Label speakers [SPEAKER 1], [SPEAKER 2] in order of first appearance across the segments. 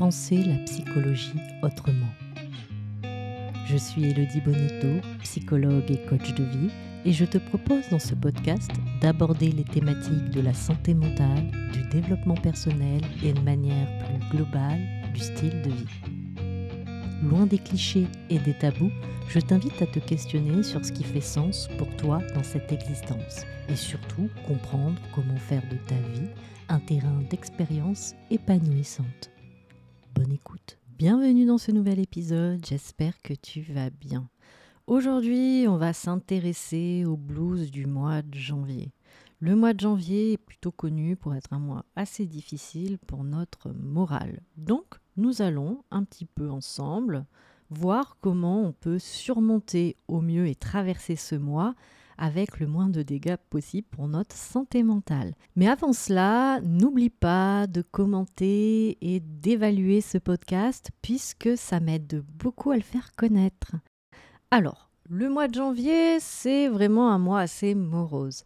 [SPEAKER 1] penser la psychologie autrement. Je suis Elodie Bonito, psychologue et coach de vie, et je te propose dans ce podcast d'aborder les thématiques de la santé mentale, du développement personnel et de manière plus globale du style de vie. Loin des clichés et des tabous, je t'invite à te questionner sur ce qui fait sens pour toi dans cette existence et surtout comprendre comment faire de ta vie un terrain d'expérience épanouissante. Bienvenue dans ce nouvel épisode, j'espère que tu vas bien. Aujourd'hui, on va s'intéresser au blues du mois de janvier. Le mois de janvier est plutôt connu pour être un mois assez difficile pour notre morale. Donc, nous allons un petit peu ensemble voir comment on peut surmonter au mieux et traverser ce mois avec le moins de dégâts possible pour notre santé mentale. Mais avant cela, n'oublie pas de commenter et d'évaluer ce podcast puisque ça m'aide beaucoup à le faire connaître. Alors, le mois de janvier, c'est vraiment un mois assez morose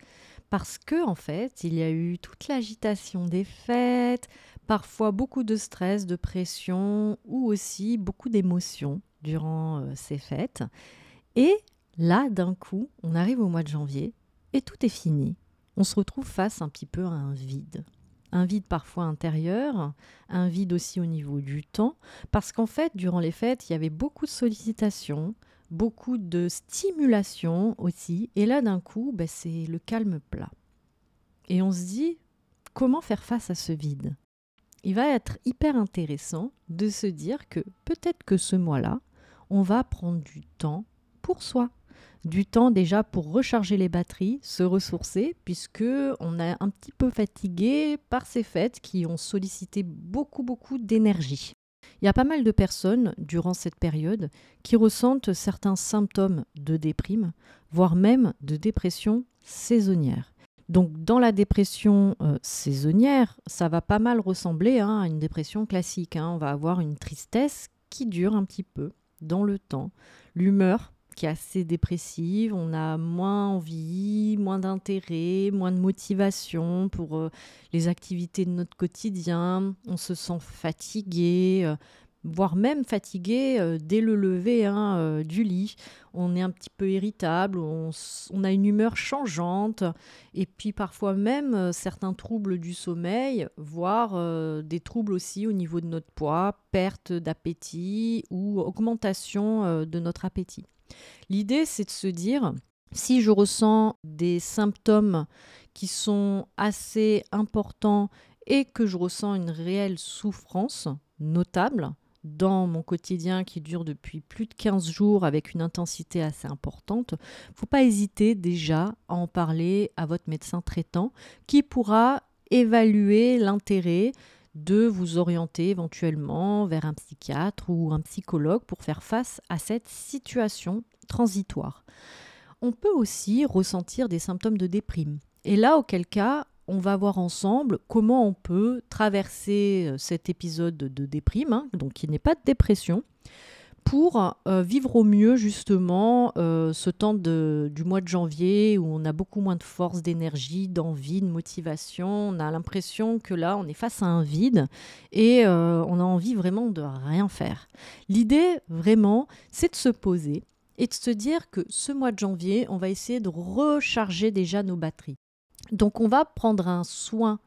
[SPEAKER 1] parce que en fait, il y a eu toute l'agitation des fêtes, parfois beaucoup de stress, de pression ou aussi beaucoup d'émotions durant euh, ces fêtes. Et là, d'un coup, on arrive au mois de janvier et tout est fini. On se retrouve face un petit peu à un vide. Un vide parfois intérieur, un vide aussi au niveau du temps, parce qu'en fait, durant les fêtes, il y avait beaucoup de sollicitations, beaucoup de stimulation aussi, et là, d'un coup, ben, c'est le calme plat. Et on se dit, comment faire face à ce vide? Il va être hyper intéressant de se dire que peut-être que ce mois-là, on va prendre du temps pour soi. Du temps déjà pour recharger les batteries, se ressourcer, puisque on est un petit peu fatigué par ces fêtes qui ont sollicité beaucoup beaucoup d'énergie. Il y a pas mal de personnes durant cette période qui ressentent certains symptômes de déprime, voire même de dépression saisonnière. Donc dans la dépression euh, saisonnière, ça va pas mal ressembler hein, à une dépression classique. Hein. On va avoir une tristesse qui dure un petit peu, dans le temps. L'humeur qui est assez dépressive, on a moins envie, moins d'intérêt, moins de motivation pour euh, les activités de notre quotidien, on se sent fatigué, euh, voire même fatigué euh, dès le lever hein, du lit. On est un petit peu irritable, on, a une humeur changeante, et puis parfois même certains troubles du sommeil, voire des troubles aussi au niveau de notre poids, perte d'appétit ou augmentation de notre appétit. L'idée, c'est de se dire, si je ressens des symptômes qui sont assez importants et que je ressens une réelle souffrance notable, dans mon quotidien qui dure depuis plus de 15 jours avec une intensité assez importante, faut pas hésiter déjà à en parler à votre médecin traitant qui pourra évaluer l'intérêt de vous orienter éventuellement vers un psychiatre ou un psychologue pour faire face à cette situation transitoire. On peut aussi ressentir des symptômes de déprime. Et là, auquel cas, on va voir ensemble comment on peut traverser euh, cet épisode de déprime, hein, donc qui n'est pas de dépression, pour euh, vivre au mieux justement euh, ce temps du mois de janvier où on a beaucoup moins de force, d'énergie, d'envie, de motivation. On a l'impression que là, on est face à un vide et on a envie vraiment de rien faire. L'idée vraiment, c'est de se poser et de se dire que ce mois de janvier, on va essayer de recharger déjà nos batteries. Donc on va prendre un soin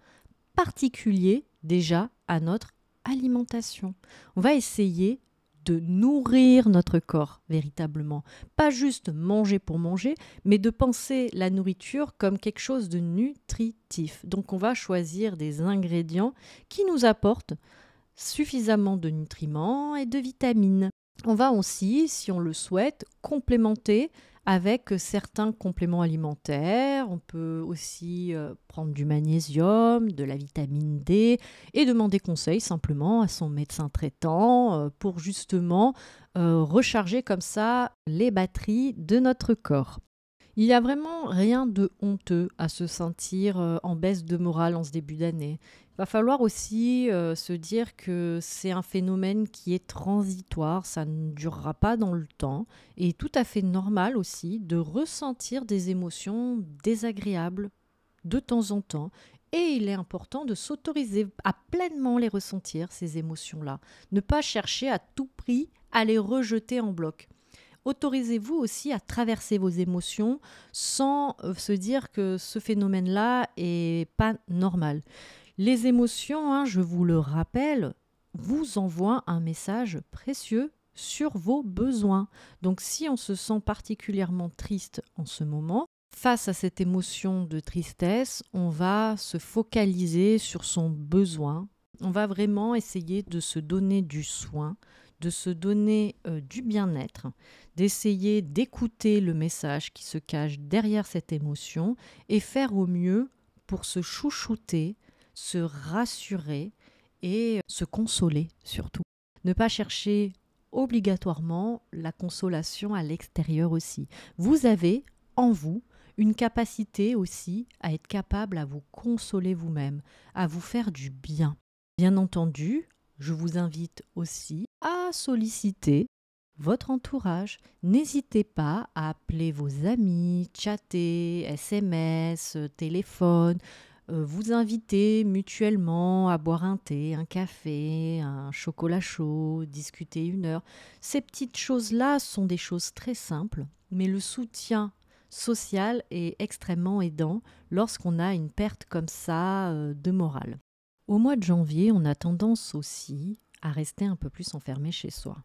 [SPEAKER 1] particulier déjà à notre alimentation. On va essayer de nourrir notre corps véritablement. Pas juste manger pour manger, mais de penser la nourriture comme quelque chose de nutritif. Donc on va choisir des ingrédients qui nous apportent suffisamment de nutriments et de vitamines. On va aussi, si on le souhaite, complémenter avec certains compléments alimentaires. On peut aussi euh, prendre du magnésium, de la vitamine D et demander conseil simplement à son médecin traitant euh, pour justement euh, recharger comme ça les batteries de notre corps. Il n'y a vraiment rien de honteux à se sentir en baisse de morale en ce début d'année. Il va falloir aussi euh, se dire que c'est un phénomène qui est transitoire, ça ne durera pas dans le temps, et tout à fait normal aussi de ressentir des émotions désagréables de temps en temps, Et il est important de s'autoriser à pleinement les ressentir, ces émotions-là. Ne pas chercher à tout prix à les rejeter en bloc. Autorisez-vous aussi à traverser vos émotions sans euh, se dire que ce phénomène-là est pas normal. Les émotions, hein, je vous le rappelle, vous envoient un message précieux sur vos besoins. Donc si on se sent particulièrement triste en ce moment, face à cette émotion de tristesse, on va se focaliser sur son besoin. On va vraiment essayer de se donner du soin, de se donner euh, du bien-être, d'essayer d'écouter le message qui se cache derrière cette émotion et faire au mieux pour se chouchouter, se rassurer et se consoler surtout. Ne pas chercher obligatoirement la consolation à l'extérieur aussi. Vous avez en vous une capacité aussi à être capable à vous consoler vous-même, à vous faire du bien. Bien entendu, je vous invite aussi à solliciter votre entourage. N'hésitez pas à appeler vos amis, chatter, SMS, téléphone, euh, vous inviter mutuellement à boire un thé, un café, un chocolat chaud, discuter une heure. Ces petites choses-là sont des choses très simples, mais le soutien social est extrêmement aidant lorsqu'on a une perte comme ça euh, de morale. Au mois de janvier, on a tendance aussi à rester un peu plus enfermé chez soi.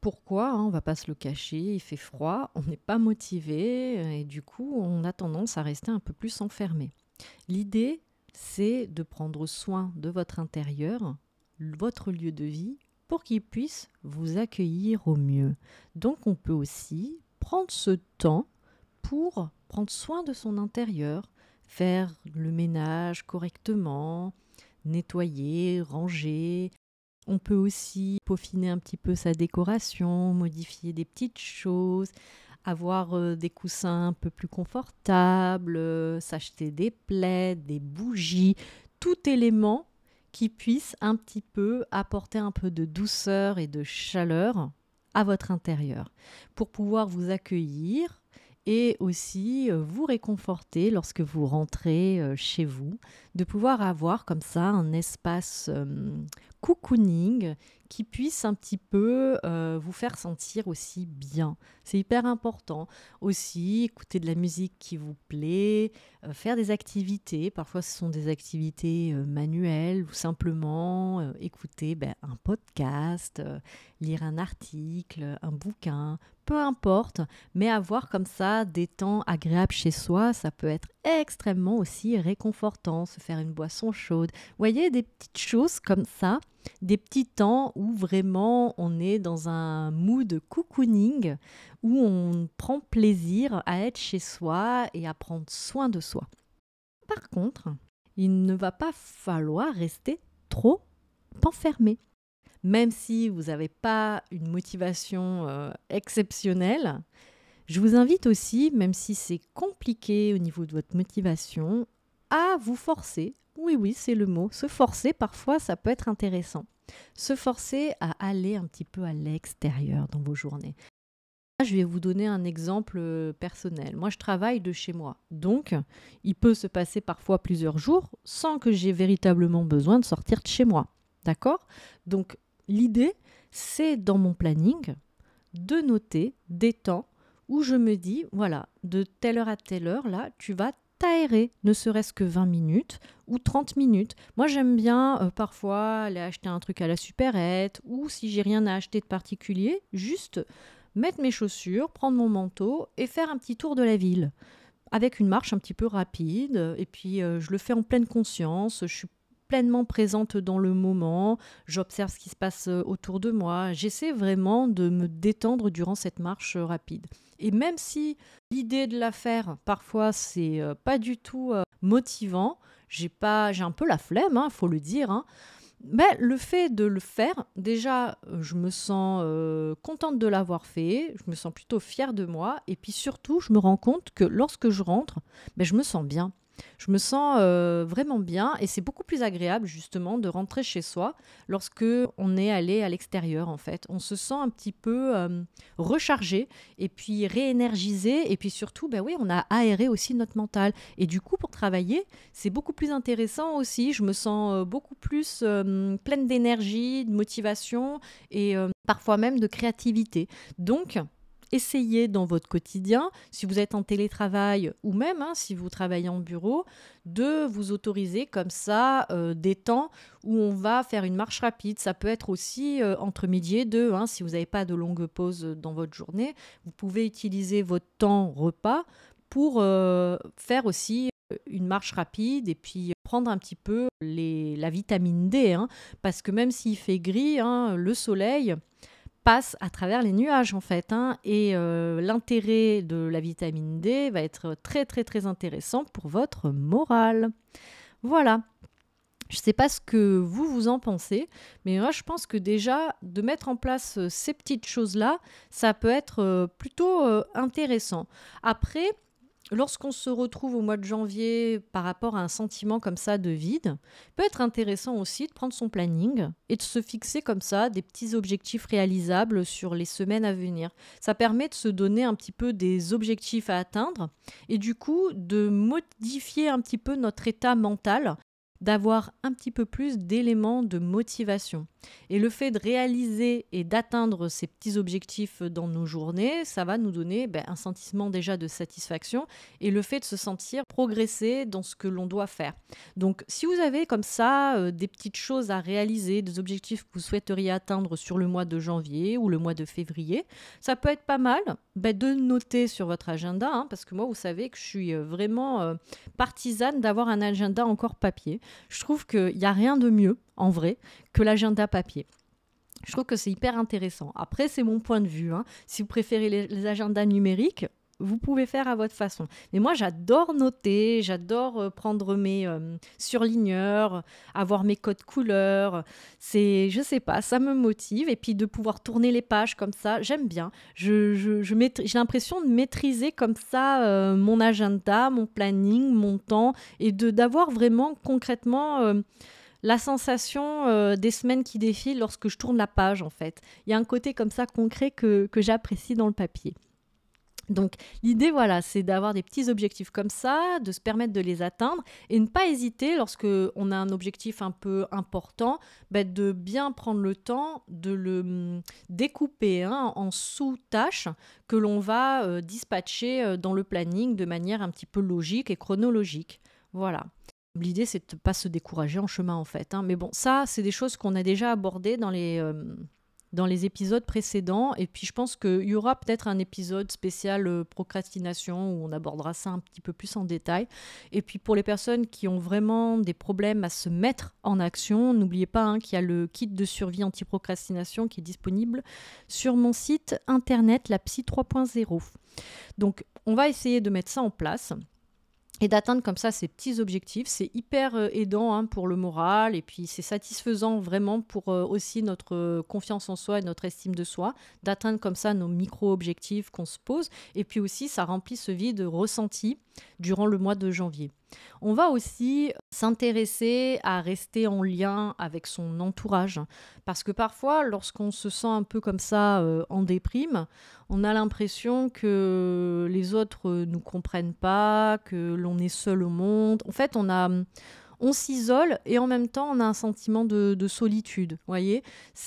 [SPEAKER 1] Pourquoi hein, On va pas se le cacher, il fait froid, on n'est pas motivé et du coup on a tendance à rester un peu plus enfermé. L'idée, c'est de prendre soin de votre intérieur, votre lieu de vie, pour qu'il puisse vous accueillir au mieux. Donc on peut aussi prendre ce temps pour prendre soin de son intérieur, faire le ménage correctement, nettoyer, ranger. On peut aussi peaufiner un petit peu sa décoration, modifier des petites choses, avoir euh, des coussins un peu plus confortables, euh, s'acheter des plaids, des bougies, tout élément qui puisse un petit peu apporter un peu de douceur et de chaleur à votre intérieur pour pouvoir vous accueillir et aussi euh, vous réconforter lorsque vous rentrez chez vous, de pouvoir avoir comme ça un espace cocooning qui puisse un petit peu euh, vous faire sentir aussi bien. C'est hyper important. Aussi, écouter de la musique qui vous plaît, euh, faire des activités. Parfois, ce sont des activités euh, manuelles ou simplement écouter ben, un podcast, lire un article, un bouquin, peu importe. Mais avoir comme ça des temps agréables chez soi, ça peut être extrêmement aussi réconfortant. Faire une boisson chaude. Vous voyez, des petites choses comme ça des petits temps où vraiment on est dans un mood cocooning, où on prend plaisir à être chez soi et à prendre soin de soi. Par contre, il ne va pas falloir rester trop enfermé. Même si vous n'avez pas une motivation euh, exceptionnelle, je vous invite aussi, même si c'est compliqué au niveau de votre motivation, à vous forcer oui, oui, c'est le mot. Se forcer, parfois, ça peut être intéressant. Se forcer à aller un petit peu à l'extérieur dans vos journées. Je vais vous donner un exemple euh, personnel. Moi, je travaille de chez moi. Donc, il peut se passer parfois plusieurs jours sans que j'ai véritablement besoin de sortir de chez moi. D'accord? Donc, l'idée, c'est dans mon planning de noter des temps où je me dis, voilà, de telle heure à telle heure, là, tu vas aérer, ne serait-ce que 20 minutes ou 30 minutes. Moi, j'aime bien euh, parfois aller acheter un truc à la supérette ou si j'ai rien à acheter de particulier, juste mettre mes chaussures, prendre mon manteau et faire un petit tour de la ville avec une marche un petit peu rapide. Et puis, euh, je le fais en pleine conscience. Je suis pleinement présente dans le moment, j'observe ce qui se passe euh, autour de moi, j'essaie vraiment de me détendre durant cette marche rapide. Et même si l'idée de la faire, parfois, c'est euh, pas du tout euh, motivant, j'ai un peu la flemme, hein, faut le dire. Hein, mais le fait de le faire, déjà, je me sens euh, contente de l'avoir fait, je me sens plutôt fière de moi, et puis surtout, je me rends compte que lorsque je rentre, ben, je me sens bien. Je me sens euh, vraiment bien et c'est beaucoup plus agréable justement de rentrer chez soi lorsque on est allé à l'extérieur en fait. On se sent un petit peu euh, rechargé et puis réénergisé et puis surtout, ben oui, on a aéré aussi notre mental. Et du coup, pour travailler, c'est beaucoup plus intéressant aussi. Je me sens euh, beaucoup plus pleine d'énergie, de motivation et parfois même de créativité. Donc, essayez dans votre quotidien, si vous êtes en télétravail ou même hein, si vous travaillez en bureau, de vous autoriser comme ça euh, des temps où on va faire une marche rapide. Ça peut être aussi euh, entre midi et deux. Hein, si vous n'avez pas de longue pause dans votre journée, vous pouvez utiliser votre temps repas pour euh, faire aussi une marche rapide et puis prendre un petit peu les, la vitamine D. Hein, parce que même s'il fait gris, le soleil passe à travers les nuages en fait. Hein, et euh, l'intérêt de la vitamine D va être très très très intéressant pour votre morale. Voilà. Je ne sais pas ce que vous vous en pensez, mais moi je pense que déjà de mettre en place euh, ces petites choses-là, ça peut être euh, plutôt intéressant. Après, lorsqu'on se retrouve au mois de janvier par rapport à un sentiment comme ça de vide, peut être intéressant aussi de prendre son planning et de se fixer comme ça des petits objectifs réalisables sur les semaines à venir. Ça permet de se donner un petit peu des objectifs à atteindre et du coup de modifier un petit peu notre état mental d'avoir un petit peu plus d'éléments de motivation. Et le fait de réaliser et d'atteindre ces petits objectifs dans nos journées, ça va nous donner ben, un sentiment déjà de satisfaction et le fait de se sentir progresser dans ce que l'on doit faire. Donc si vous avez comme ça euh, des petites choses à réaliser, des objectifs que vous souhaiteriez atteindre sur le mois de janvier ou le mois de février, ça peut être pas mal ben, de noter sur votre agenda, hein, parce que moi vous savez que je suis euh, vraiment euh, partisane d'avoir un agenda encore papier. Je trouve qu'il n'y a rien de mieux, en vrai, que l'agenda papier. Je trouve que c'est hyper intéressant. Après, c'est mon point de vue. Hein. Si vous préférez les agendas numériques, vous pouvez faire à votre façon. Mais moi, j'adore noter, j'adore euh, prendre mes euh, surligneurs, avoir mes codes couleurs. C'est, je sais pas, ça me motive. Et puis de pouvoir tourner les pages comme ça, j'aime bien. Je, je, j'ai l'impression de maîtriser comme ça euh, mon agenda, mon planning, mon temps, et de d'avoir vraiment concrètement la sensation des semaines qui défilent lorsque je tourne la page en fait. Il y a un côté comme ça concret que, que j'apprécie dans le papier. Donc l'idée, voilà, c'est d'avoir des petits objectifs comme ça, de se permettre de les atteindre et ne pas hésiter lorsque on a un objectif un peu important, bah, de bien prendre le temps de le hum, découper hein, en sous-tâches que l'on va euh, dispatcher euh, dans le planning de manière un petit peu logique et chronologique. Voilà. L'idée, c'est de ne pas se décourager en chemin, en fait. Hein. Mais bon, ça, c'est des choses qu'on a déjà abordées dans les, euh, dans les épisodes précédents. Et puis je pense qu'il y aura peut-être un épisode spécial euh, procrastination où on abordera ça un petit peu plus en détail. Et puis pour les personnes qui ont vraiment des problèmes à se mettre en action, n'oubliez pas hein, qu'il y a le kit de survie anti-procrastination qui est disponible sur mon site internet la psy 3.0. Donc on va essayer de mettre ça en place et d'atteindre comme ça ces petits objectifs. C'est hyper euh, aidant hein, pour le moral et puis c'est satisfaisant vraiment pour euh, aussi notre euh, confiance en soi et notre estime de soi, d'atteindre comme ça nos micro-objectifs qu'on se pose. Et puis aussi, ça remplit ce vide ressenti durant le mois de janvier. On va aussi s'intéresser à rester en lien avec son entourage. Parce que parfois, lorsqu'on se sent un peu comme ça euh, en déprime, on a l'impression que les autres ne nous comprennent pas, que l'on est seul au monde. En fait, on a on s'isole et en même temps on a un sentiment de, solitude. voyez,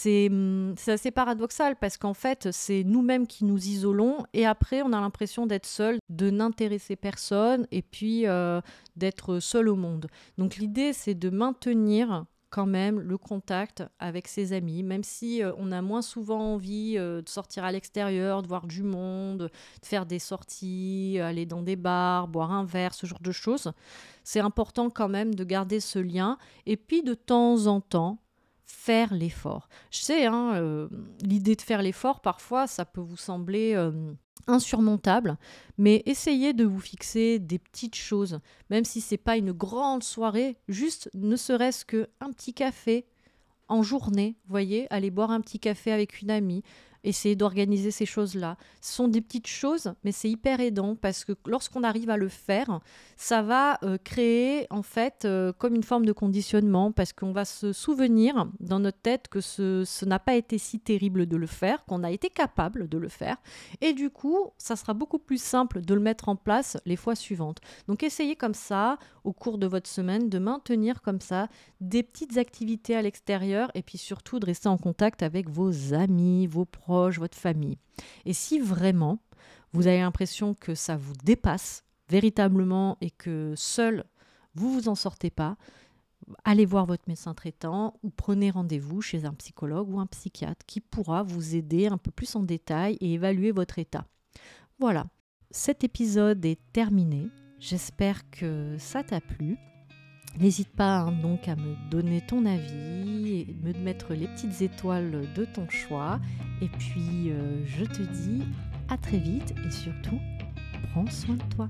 [SPEAKER 1] hum, c'est assez paradoxal parce qu'en fait c'est nous-mêmes qui nous isolons et après on a l'impression d'être seul, de n'intéresser personne et puis euh, d'être seul au monde. Donc l'idée c'est de maintenir quand même le contact avec ses amis, même si euh, on a moins souvent envie euh, de sortir à l'extérieur, de voir du monde, de faire des sorties, aller dans des bars, boire un verre, ce genre de choses. C'est important quand même de garder ce lien et puis de temps en temps faire l'effort. Je sais, hein, euh, l'idée de faire l'effort, parfois, ça peut vous sembler insurmontable, mais essayez de vous fixer des petites choses, même si c'est pas une grande soirée, juste ne serait-ce que un petit café en journée, voyez, aller boire un petit café avec une amie Essayez d'organiser ces choses-là. Ce sont des petites choses, mais c'est hyper aidant parce que lorsqu'on arrive à le faire, ça va euh, créer en fait euh, comme une forme de conditionnement parce qu'on va se souvenir dans notre tête que ce, ce n'a pas été si terrible de le faire, qu'on a été capable de le faire. Et du coup, ça sera beaucoup plus simple de le mettre en place les fois suivantes. Donc essayez comme ça, au cours de votre semaine, de maintenir comme ça des petites activités à l'extérieur et puis surtout de rester en contact avec vos amis, vos proches, votre famille. Et si vraiment vous avez l'impression que ça vous dépasse véritablement et que seul vous vous en sortez pas, allez voir votre médecin traitant ou prenez rendez-vous chez un psychologue ou un psychiatre qui pourra vous aider un peu plus en détail et évaluer votre état. Voilà, cet épisode est terminé. J'espère que ça t'a plu. N'hésite pas hein, donc à me donner ton avis, et me mettre les petites étoiles de ton choix. Et puis euh, je te dis à très vite et surtout, prends soin de toi.